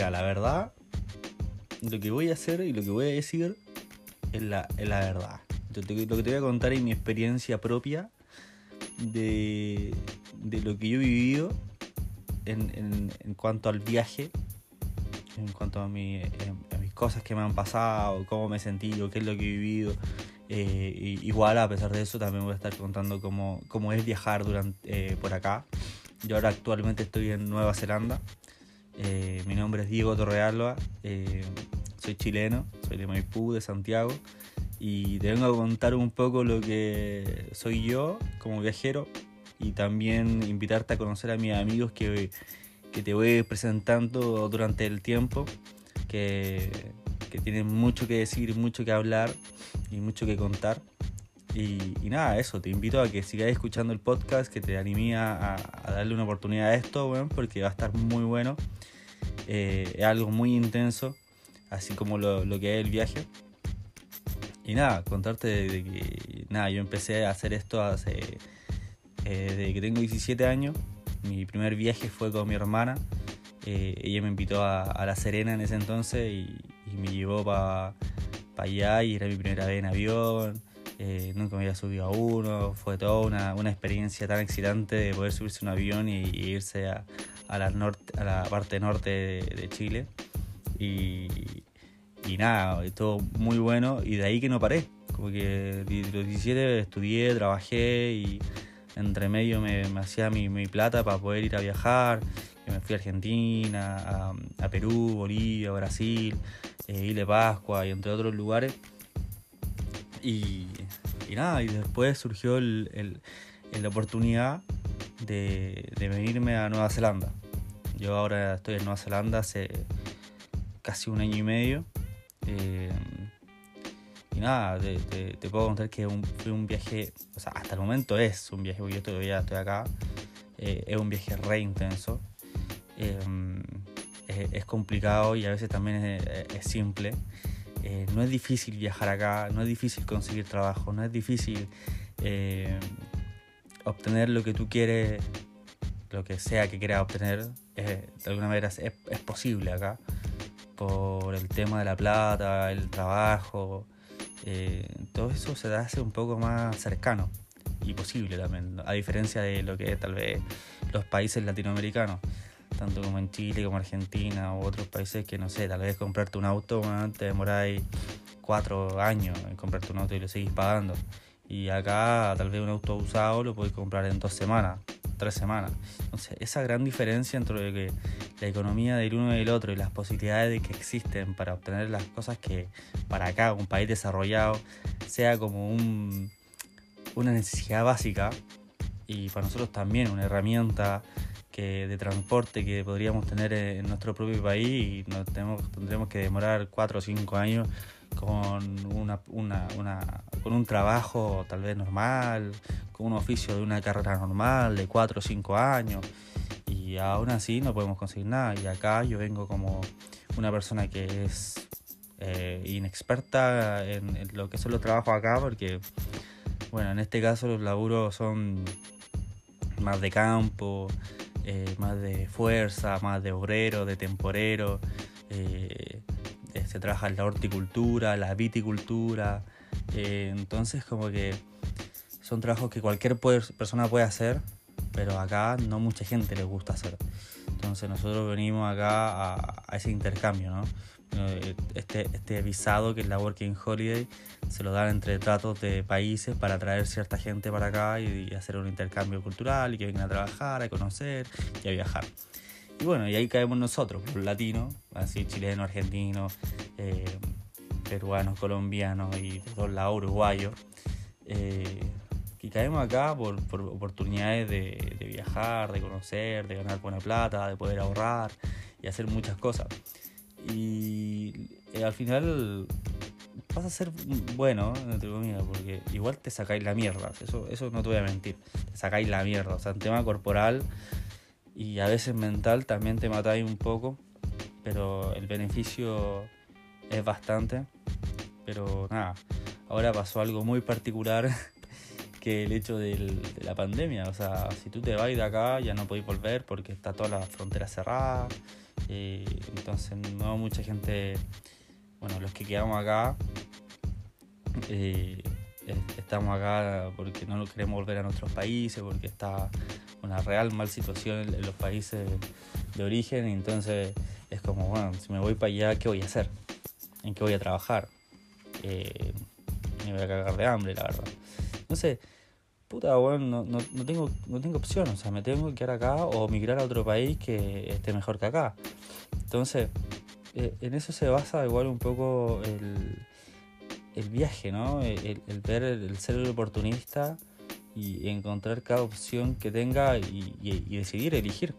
Mira, la verdad, lo que voy a hacer y lo que voy a decir es la, la verdad. Lo que te voy a contar es mi experiencia propia de, lo que yo he vivido en, cuanto al viaje, en cuanto a, mis cosas que me han pasado, cómo me he sentido, qué es lo que he vivido. Eh, igual, a pesar de eso, también voy a estar contando cómo, cómo es viajar durante, eh, por acá. Yo ahora actualmente estoy en Nueva Zelanda. Eh, mi nombre es Diego Torrealba. soy chileno, soy de Maipú, de Santiago y te vengo a contar un poco lo que soy yo como viajero y también invitarte a conocer a mis amigos que, que te voy presentando durante el tiempo, que, que, tienen mucho que decir, mucho que hablar y mucho que contar. Y, nada, eso, te invito a que sigas escuchando el podcast, que te anime a, darle una oportunidad a esto, bueno, porque va a estar muy bueno. Eh, es algo muy intenso, así como lo, que es el viaje. Y nada, contarte de, que nada, yo empecé a hacer esto hace eh, desde que tengo 17 años. Mi primer viaje fue con mi hermana. Eh, ella me invitó a, La Serena en ese entonces y, me llevó para allá y era mi primera vez en avión. Eh, nunca me había subido a uno. Fue toda una, una experiencia tan excitante de poder subirse un avión y, irse a, la norte, a la parte norte de, Chile. Y, y nada, todo muy bueno y de ahí que no paré. Como que los 17 estudié, trabajé y entre medio me, hacía mi, mi, plata para poder ir a viajar. me fui a Argentina, a, Perú, Bolivia, Brasil, eh, Isla Pascua y entre otros lugares. Y, nada, y después surgió el, la oportunidad de, venirme a Nueva Zelanda. Yo ahora estoy en Nueva Zelanda hace casi un año y medio eh, y nada, te, puedo contar que fue un viaje, o sea, hasta el momento es un viaje, porque yo todavía estoy acá, eh, es un viaje re intenso, eh, es, complicado y a veces también es, simple. No es difícil viajar acá, no es difícil conseguir trabajo, no es difícil obtener lo que tú quieres, lo que sea que quieras obtener, de alguna manera es posible acá por el tema de la plata, el trabajo, eh, todo eso se hace un poco más cercano y posible también, a diferencia de lo que es tal vez los países latinoamericanos, tanto como en Chile, como Argentina u otros países que no sé, tal vez comprarte un auto te demoráis cuatro años en comprarte un auto y lo seguís pagando. Y acá tal vez un auto usado lo podéis comprar en dos semanas, tres semanas. Entonces, esa gran diferencia entre que la economía del uno y del otro y las posibilidades que existen para obtener las cosas que para acá, un país desarrollado, sea como un, una necesidad básica y para nosotros también una herramienta que, de transporte que podríamos tener en nuestro propio país y nos tendremos que demorar cuatro o cinco años con, una, una, con un trabajo tal vez normal, con un oficio de una carrera normal de 4 o 5 años y aún así no podemos conseguir nada. Y acá yo vengo como una persona que es eh, inexperta en, lo que son los trabajos acá porque, bueno, en este caso los laburos son más de campo, eh, más de fuerza, más de obrero, de temporero. Eh, eh, se trabaja la horticultura, la viticultura, entonces como que son trabajos que cualquier persona puede hacer, pero acá no mucha gente le gusta hacer. Entonces nosotros venimos acá a, ese intercambio, ¿no? Eh, este, este visado que es la Working Holiday se lo dan entre tratos de países para traer cierta gente para acá y, hacer un intercambio cultural y que vengan a trabajar, a conocer y a viajar. Y bueno, y ahí caemos nosotros, los latinos, así chilenos, argentinos, eh, peruanos, colombianos y de todos lados uruguayos. Eh, y caemos acá por, oportunidades de, viajar, de conocer, de ganar buena plata, de poder ahorrar y hacer muchas cosas. Y eh, al final vas a ser bueno, entre comillas, porque igual te sacáis la mierda, eso, eso no te voy a mentir, te sacáis la mierda, o sea, en tema corporal y a veces mental también te matáis un poco, pero el beneficio es bastante. Pero nada, ahora pasó algo muy particular que el hecho de la pandemia. O sea, si tú te vas de acá ya no podéis volver porque está toda la frontera cerrada. Eh, entonces no mucha gente, bueno, los que quedamos acá, eh, estamos acá porque no queremos volver a nuestros países, porque está una real mal situación en, los países de origen, entonces es como, bueno, si me voy para allá, ¿qué voy a hacer? ¿En qué voy a trabajar? Eh, me voy a cagar de hambre, la verdad. No sé, puta, bueno, no, no, tengo, no tengo opción, o sea, me tengo que quedar acá o migrar a otro país que esté mejor que acá. Entonces, eh, en eso se basa igual un poco el, el viaje, ¿no? El, ver, el, ser oportunista y encontrar cada opción que tenga y, decidir elegir.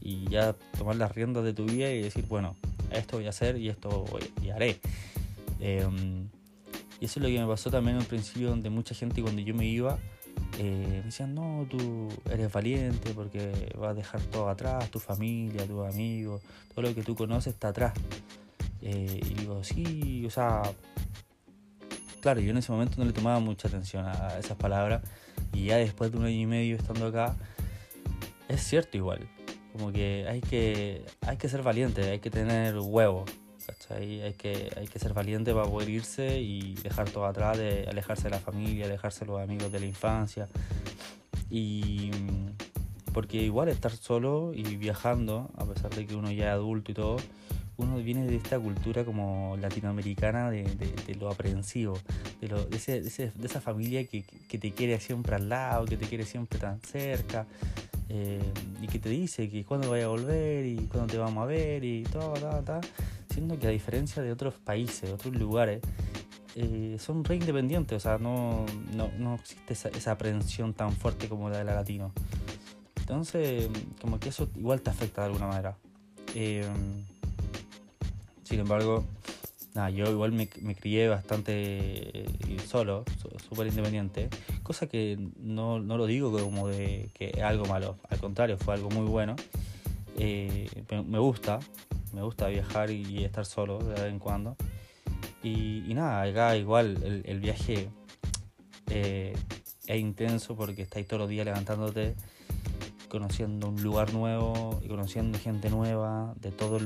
Y ya tomar las riendas de tu vida y decir, bueno, esto voy a hacer y esto voy, haré. Em, y eso es lo que me pasó también un principio, donde mucha gente cuando yo me iba, eh, me decían, no, tú eres valiente porque vas a dejar todo atrás, tu familia, tus amigos, todo lo que tú conoces está atrás. Eh, y digo, sí, o sea, claro, yo en ese momento no le tomaba mucha atención a esas palabras y ya después de un año y medio estando acá, es cierto igual, como que hay que, hay que ser valiente, hay que tener hay que, hay que ser valiente para poder irse y dejar todo atrás, de alejarse de la familia, alejarse de los amigos de la infancia. Y porque igual estar solo y viajando, a pesar de que uno ya es adulto y todo, uno viene de esta cultura como latinoamericana de, lo aprensivo, de, lo, de, esa familia que, que, te quiere siempre al lado, que te quiere siempre tan cerca, eh, y que te dice que cuándo vaya a volver y cuándo te vamos a ver y todo, ta, ta que a diferencia de otros países, otros lugares, eh, son re independientes, o sea, no, no, existe esa, esa, aprensión tan fuerte como la de la latino. Entonces, como que eso igual te afecta de alguna manera. Eh, sin embargo, nada, yo igual me, me crié bastante eh, solo, súper independiente, cosa que no, no, lo digo como de que es algo malo, al contrario, fue algo muy bueno. me gusta, me gusta viajar y, estar solo de vez en cuando. Y, nada, acá igual el, viaje eh, es intenso porque estáis todos los días levantándote, conociendo un lugar nuevo y conociendo gente nueva de todo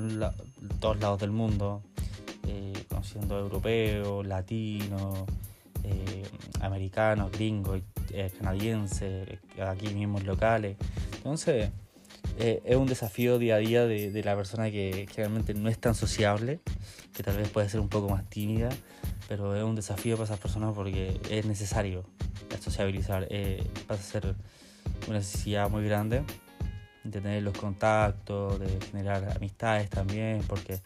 todos lados del mundo, eh, conociendo europeos, latinos, eh, americanos, gringos, canadienses, aquí mismos locales. Entonces, eh, es un desafío día a día de, la persona que generalmente no es tan sociable, que tal vez puede ser un poco más tímida, pero es un desafío para esas personas porque es necesario sociabilizar. Eh, a ser una necesidad muy grande de tener los contactos, de generar amistades también, porque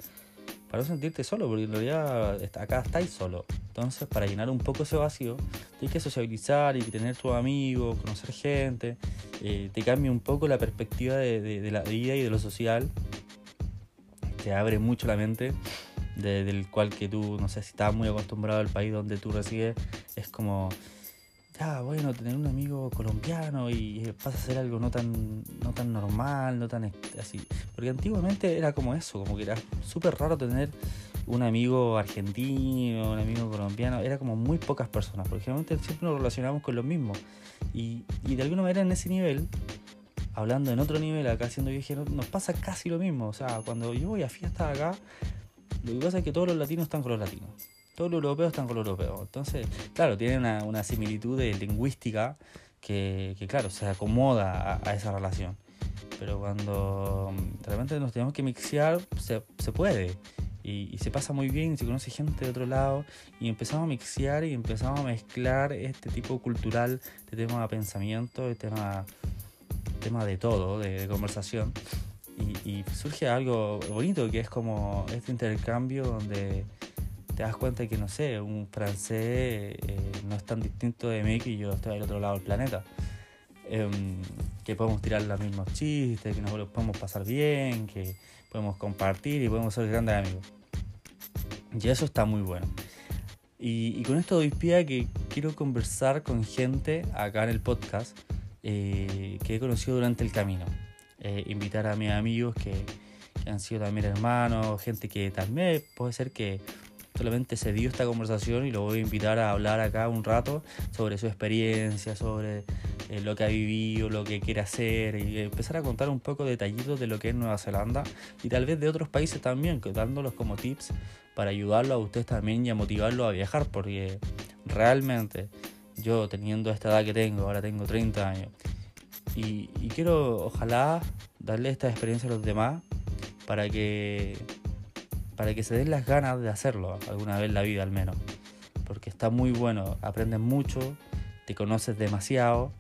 para no sentirte solo, porque en realidad acá estáis solo. Entonces, para llenar un poco ese vacío, tienes que sociabilizar y tener tus amigos, conocer gente. Eh, te cambia un poco la perspectiva de, la vida y de lo social. Te abre mucho la mente, del cual que tú, no sé, si estás muy acostumbrado al país donde tú resides, es como ya, bueno, tener un amigo colombiano y pasa a ser algo no tan, no tan normal, no tan así. Porque antiguamente era como eso, como que era súper raro tener un amigo argentino, un amigo colombiano, era como muy pocas personas, porque generalmente siempre nos relacionamos con los mismos. Y, y de alguna manera en ese nivel, hablando en otro nivel, acá siendo viajero, nos pasa casi lo mismo. O sea, cuando yo voy a fiestas acá, lo que pasa es que todos los latinos están con los latinos todos los europeos están con los europeos. Entonces, claro, tienen una, similitud de lingüística que, claro, se acomoda a, esa relación. Pero cuando mm, realmente nos tenemos que mixear, se, puede. Y, se pasa muy bien, se conoce gente de otro lado, y empezamos a mixear y empezamos a mezclar este tipo cultural, este tema de pensamiento, este tema, tema de todo, de, conversación. Y, surge algo bonito que es como este intercambio donde te das cuenta que, no sé, un francés eh, no es tan distinto de mí que yo estoy al otro lado del planeta. Em, que podemos tirar los mismos chistes, que nos podemos pasar bien, que podemos compartir y podemos ser grandes amigos. Y eso está muy bueno. Y, con esto doy pie a que quiero conversar con gente acá en el podcast eh, que he conocido durante el camino. Eh, invitar a mis amigos que, que han sido también hermanos, gente que también puede ser que solamente se dio esta conversación y lo voy a invitar a hablar acá un rato sobre su experiencia, sobre eh, lo que ha vivido, lo que quiere hacer y empezar a contar un poco detallitos de lo que es Nueva Zelanda y tal vez de otros países también, dándolos como tips para ayudarlo a ustedes también y a motivarlo a viajar, porque realmente yo teniendo esta edad que tengo, ahora tengo 30 años, y, quiero ojalá darle esta experiencia a los demás para que para que se den las ganas de hacerlo alguna vez en la vida al menos porque está muy bueno aprendes mucho te conoces demasiado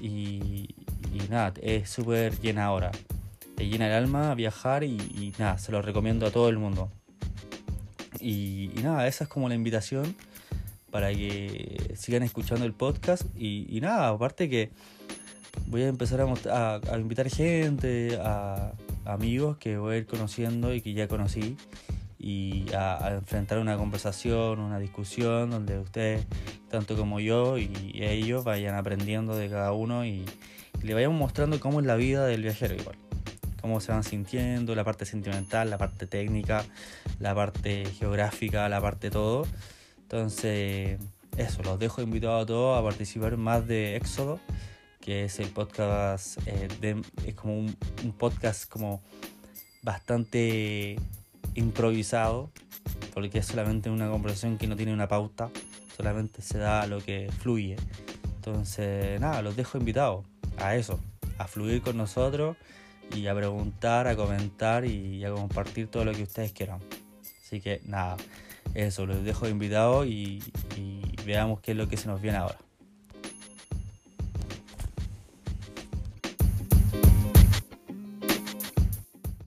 y, nada, es súper llena ahora. Te llena el alma viajar y, nada, se lo recomiendo a todo el mundo. Y, nada, esa es como la invitación para que sigan escuchando el podcast. Y, nada, aparte que voy a empezar a, a invitar gente, a amigos que voy a ir conociendo y que ya conocí y a, enfrentar una conversación, una discusión donde ustedes, tanto como yo y, ellos, vayan aprendiendo de cada uno y, le vayan mostrando cómo es la vida del viajero igual. Cómo se van sintiendo, la parte sentimental, la parte técnica, la parte geográfica, la parte todo. Entonces, eso, los dejo invitados a todos a participar más de Éxodo, que es el podcast, eh, es como un podcast como bastante improvisado, porque es solamente una conversación que no tiene una pauta, solamente se da lo que fluye. Entonces, nada, los dejo invitados a eso, a fluir con nosotros y a preguntar, a comentar y a compartir todo lo que ustedes quieran. Así que nada, eso, los dejo invitados y, y veamos qué es lo que se nos viene ahora.